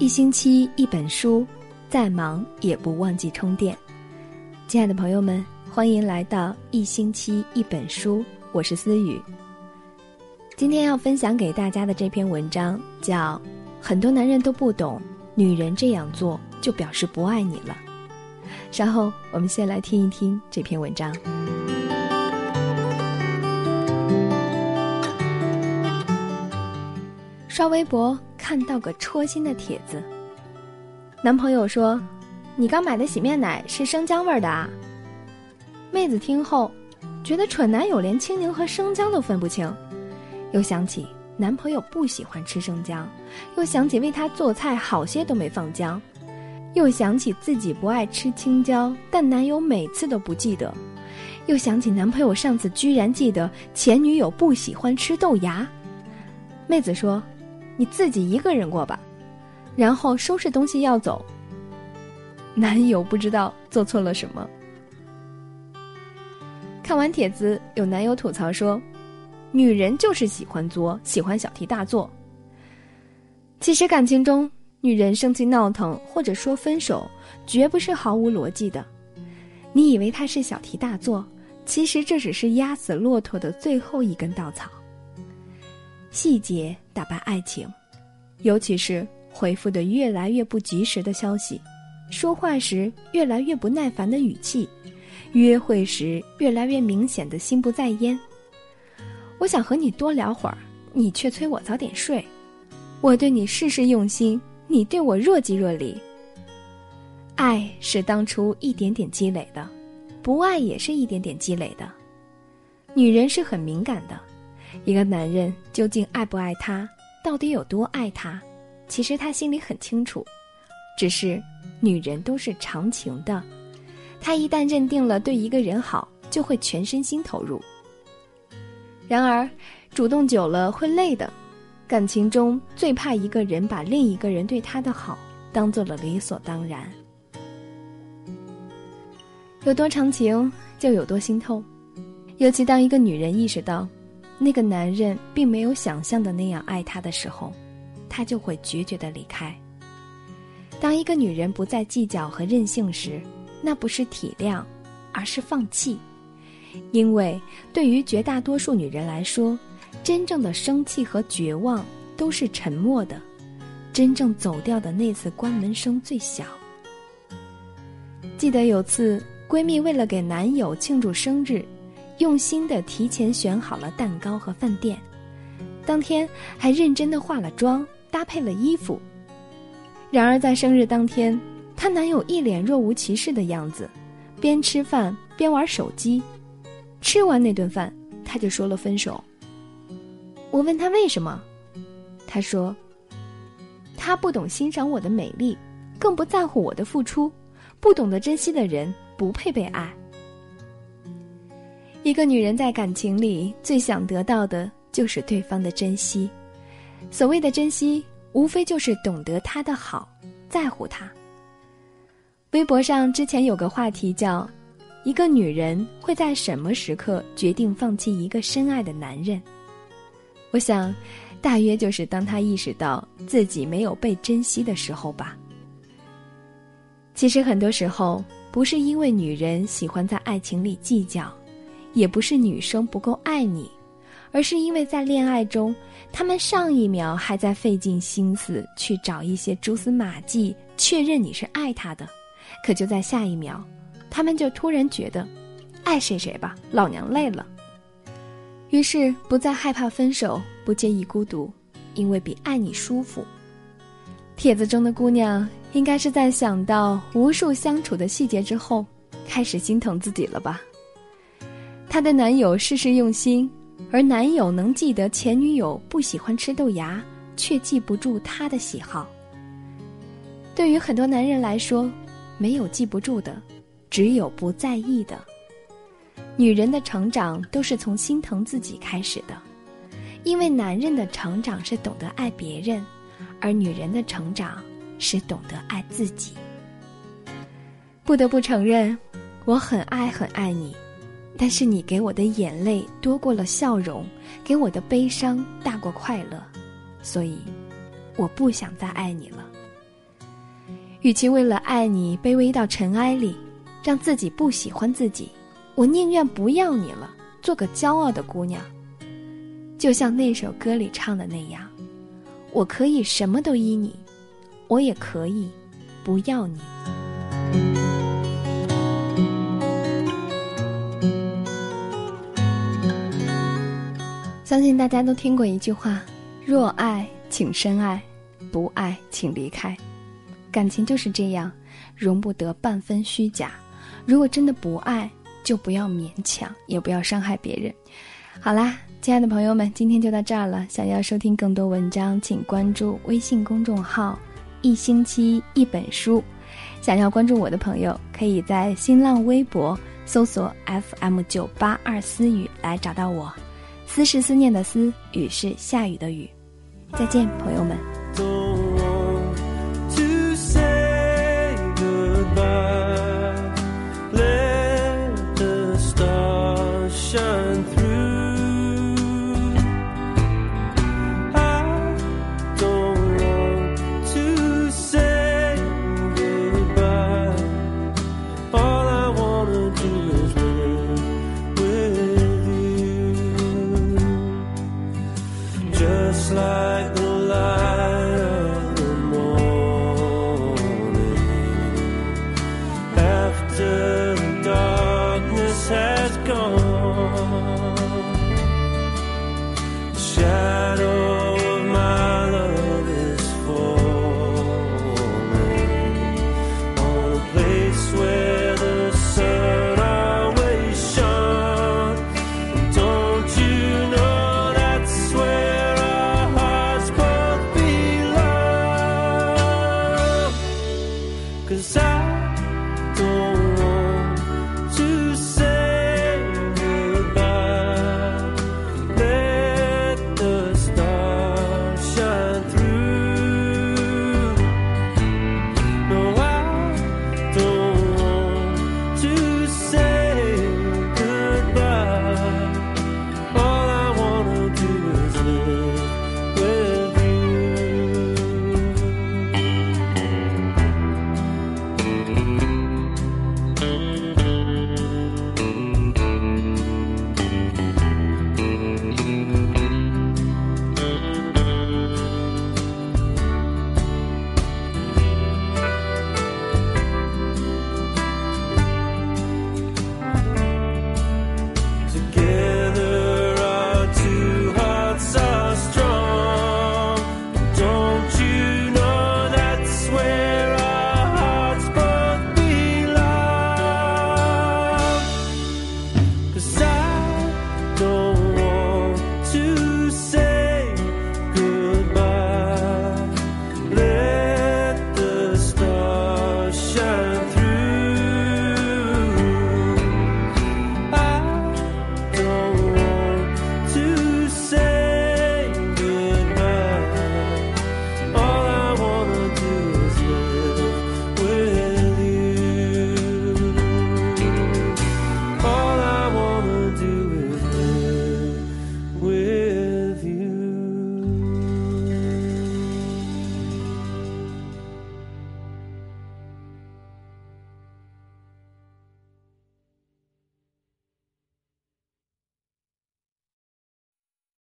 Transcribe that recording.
一星期一本书，再忙也不忘记充电。亲爱的朋友们，欢迎来到一星期一本书，我是思雨。今天要分享给大家的这篇文章叫《很多男人都不懂，女人这样做就表示不爱你了》。稍后我们先来听一听这篇文章。刷微博看到个戳心的帖子，男朋友说：“你刚买的洗面奶是生姜味的啊？”妹子听后，觉得蠢男友连青柠和生姜都分不清，又想起男朋友不喜欢吃生姜，又想起为他做菜好些都没放姜，又想起自己不爱吃青椒，但男友每次都不记得，又想起男朋友上次居然记得前女友不喜欢吃豆芽。妹子说。你自己一个人过吧，然后收拾东西要走。男友不知道做错了什么。看完帖子，有男友吐槽说：“女人就是喜欢作，喜欢小题大做。”其实感情中，女人生气闹腾或者说分手，绝不是毫无逻辑的。你以为他是小题大做，其实这只是压死骆驼的最后一根稻草。细节打败爱情，尤其是回复的越来越不及时的消息，说话时越来越不耐烦的语气，约会时越来越明显的心不在焉。我想和你多聊会儿，你却催我早点睡。我对你事事用心，你对我若即若离。爱是当初一点点积累的，不爱也是一点点积累的。女人是很敏感的。一个男人究竟爱不爱她，到底有多爱她，其实他心里很清楚。只是女人都是长情的，她一旦认定了对一个人好，就会全身心投入。然而，主动久了会累的。感情中最怕一个人把另一个人对他的好当做了理所当然。有多长情，就有多心痛。尤其当一个女人意识到。那个男人并没有想象的那样爱她的时候，她就会决绝的离开。当一个女人不再计较和任性时，那不是体谅，而是放弃。因为对于绝大多数女人来说，真正的生气和绝望都是沉默的，真正走掉的那次关门声最小。记得有次，闺蜜为了给男友庆祝生日。用心的提前选好了蛋糕和饭店，当天还认真的化了妆，搭配了衣服。然而在生日当天，她男友一脸若无其事的样子，边吃饭边玩手机。吃完那顿饭，他就说了分手。我问他为什么，他说：“他不懂欣赏我的美丽，更不在乎我的付出，不懂得珍惜的人不配被爱。”一个女人在感情里最想得到的就是对方的珍惜，所谓的珍惜，无非就是懂得他的好，在乎他。微博上之前有个话题叫“一个女人会在什么时刻决定放弃一个深爱的男人”，我想，大约就是当他意识到自己没有被珍惜的时候吧。其实很多时候，不是因为女人喜欢在爱情里计较。也不是女生不够爱你，而是因为在恋爱中，他们上一秒还在费尽心思去找一些蛛丝马迹，确认你是爱他的，可就在下一秒，他们就突然觉得，爱谁谁吧，老娘累了。于是不再害怕分手，不介意孤独，因为比爱你舒服。帖子中的姑娘应该是在想到无数相处的细节之后，开始心疼自己了吧。她的男友事事用心，而男友能记得前女友不喜欢吃豆芽，却记不住她的喜好。对于很多男人来说，没有记不住的，只有不在意的。女人的成长都是从心疼自己开始的，因为男人的成长是懂得爱别人，而女人的成长是懂得爱自己。不得不承认，我很爱很爱你，但是你给我的眼泪多过了笑容，给我的悲伤大过快乐，所以我不想再爱你了。与其为了爱你卑微到尘埃里，让自己不喜欢自己，我宁愿不要你了，做个骄傲的姑娘。就像那首歌里唱的那样，我可以什么都依你，我也可以不要你。相信大家都听过一句话：若爱，请深爱；不爱，请离开。感情就是这样，容不得半分虚假。如果真的不爱，就不要勉强，也不要伤害别人。好啦，亲爱的朋友们，今天就到这儿了。想要收听更多文章，请关注微信公众号“一星期一本书”。想要关注我的朋友，可以在新浪微博搜索 “FM 九八二思雨”来找到我。思是思念的思，雨是下雨的雨。再见，朋友们。